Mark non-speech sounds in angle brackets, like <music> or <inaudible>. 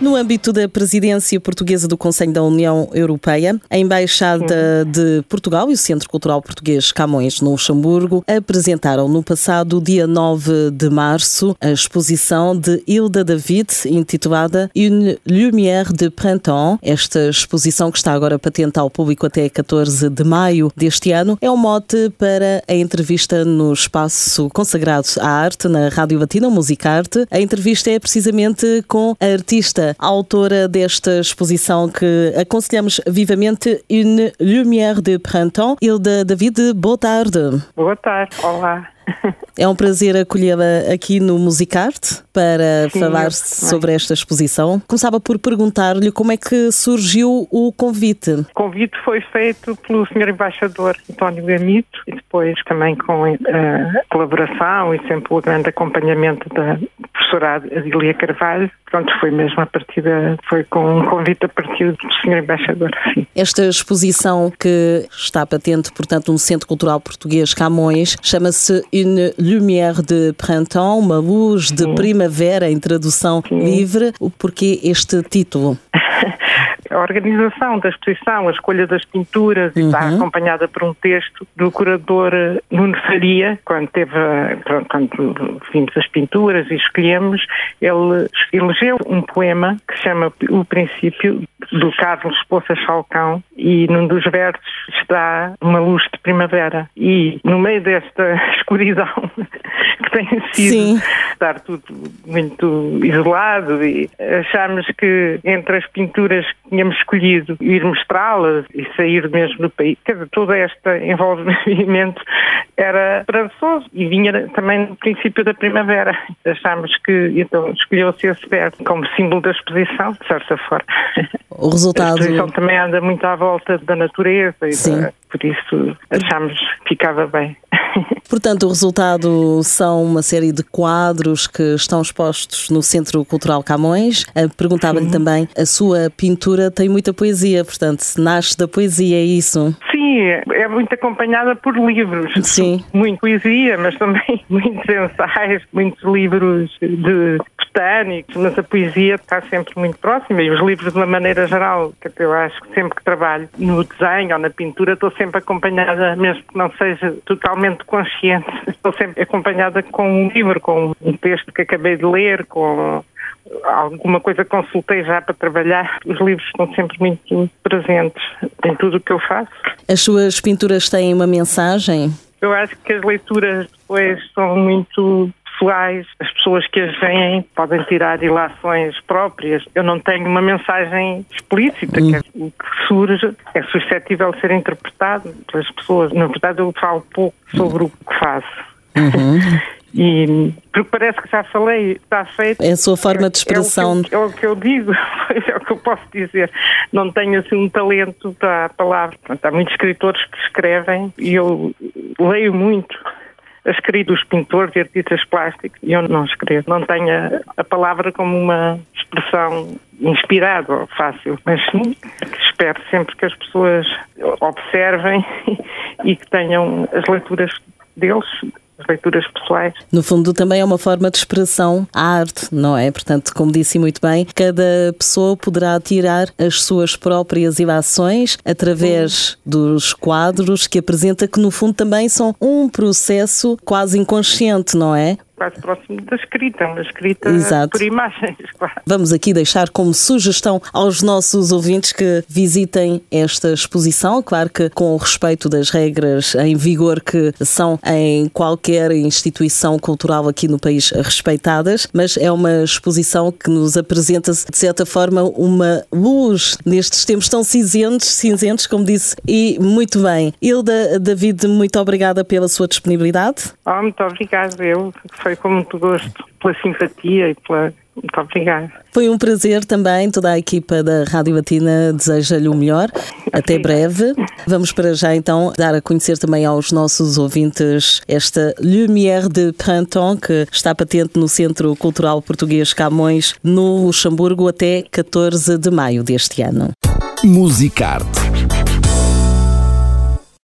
No âmbito da presidência portuguesa do Conselho da União Europeia, a Embaixada de Portugal e o Centro Cultural Português Camões, no Luxemburgo, apresentaram no passado dia 9 de março a exposição de Hilda David, intitulada Une Lumière de Printemps. Esta exposição, que está agora patente ao público até 14 de maio deste ano, é um mote para a entrevista no espaço consagrado à arte na Rádio Latina Musicarte. A entrevista é precisamente com a artista autora desta exposição que aconselhamos vivamente, Une Lumière de Printemps. Hilda David, boa tarde. Boa tarde, olá. É um prazer acolhê-la aqui no Musicarte para Sim, falar sobre esta exposição. Começava por perguntar-lhe como é que surgiu o convite. O convite foi feito pelo Sr. Embaixador António Gamito e depois também com a eh, colaboração e sempre o grande acompanhamento da professora Adília Carvalho. Pronto, foi mesmo a partir da, foi com um convite a partir do Sr. Embaixador. Sim. Esta exposição que está patente, portanto, no Centro Cultural Português Camões, chama-se Une Lumière de Printemps, uma luz de primavera em tradução Sim. livre. O porquê este título? A organização da exposição, a escolha das pinturas, uhum. está acompanhada por um texto do curador Nuno Faria, quando teve, pronto, quando vimos as pinturas e escolhemos, ele elegeu um poema que se chama O Princípio, do Carlos Poças Falcão, e num dos versos está uma luz de primavera. E no meio desta <laughs> escuridão que tem sido Sim. estar tudo muito isolado e achamos que entre as pinturas que tínhamos escolhido ir mostrá-las e sair mesmo do país, quer dizer, todo este envolvimento era esperançoso e vinha também no princípio da primavera. Achámos que então escolheu-se esse verso como símbolo da exposição, de certa forma. <laughs> O resultado... A exposição também anda muito à volta da natureza e da, por isso achámos que ficava bem. <laughs> Portanto, o resultado são uma série de quadros que estão expostos no Centro Cultural Camões. Eh, perguntava-lhe também, a sua pintura tem muita poesia, portanto, nasce da poesia, é isso? Sim, é muito acompanhada por livros. Sim. Muito poesia, mas também <laughs> muitos ensaios, muitos livros de botânicos, mas a poesia está sempre muito próxima e os livros de uma maneira geral, que eu acho que sempre que trabalho no desenho ou na pintura estou sempre acompanhada, mesmo que não seja totalmente consciente, <laughs> estou sempre acompanhada com um livro, com um texto que acabei de ler, com alguma coisa consultei já para trabalhar. Os livros estão sempre muito presentes em tudo o que eu faço. As suas pinturas têm uma mensagem? Eu acho que as leituras depois são muito pessoais, as pessoas que as veem podem tirar ilações próprias. Eu não tenho uma mensagem explícita, hum. que é o que surge é suscetível de ser interpretado pelas pessoas. Na verdade, eu falo pouco sobre o que faço. Uhum. <laughs> E porque parece que já falei, está feito. É a sua forma de expressão. É, é, o, que eu, é o, que eu, digo, <laughs> é o que eu posso dizer. Não tenho assim um talento para a palavra. Há muitos escritores que escrevem e eu leio muito a escrita dos pintores e artistas plásticos e eu não escrevo. Não tenho a, a palavra como uma expressão inspirada ou fácil, mas sim, espero sempre que as pessoas observem <laughs> e que tenham as leituras deles leituras pessoais. No fundo, também é uma forma de expressão à arte, não é? Portanto, como disse muito bem, cada pessoa poderá tirar as suas próprias ilações através dos quadros que apresenta, que no fundo também são um processo quase inconsciente, não é? Quase próximo da escrita, uma escrita Exato. por imagens. <laughs> Claro. Vamos aqui deixar como sugestão aos nossos ouvintes que visitem esta exposição, claro que com o respeito das regras em vigor que são em qualquer instituição cultural aqui no país respeitadas, mas é uma exposição que nos apresenta, de certa forma, uma luz nestes tempos tão cinzentos, cinzentos, como disse, e muito bem. Hilda, David, muito obrigada pela sua disponibilidade. Oh, muito obrigada, eu foi com muito gosto, pela simpatia e pela. Muito obrigada. Foi um prazer também. Toda a equipa da Rádio Latina deseja-lhe o melhor. Até breve. Vamos para já então dar a conhecer também aos nossos ouvintes esta Lumière de Printemps que está patente no Centro Cultural Português Camões, no Luxemburgo, até 14 de maio deste ano. Musicarte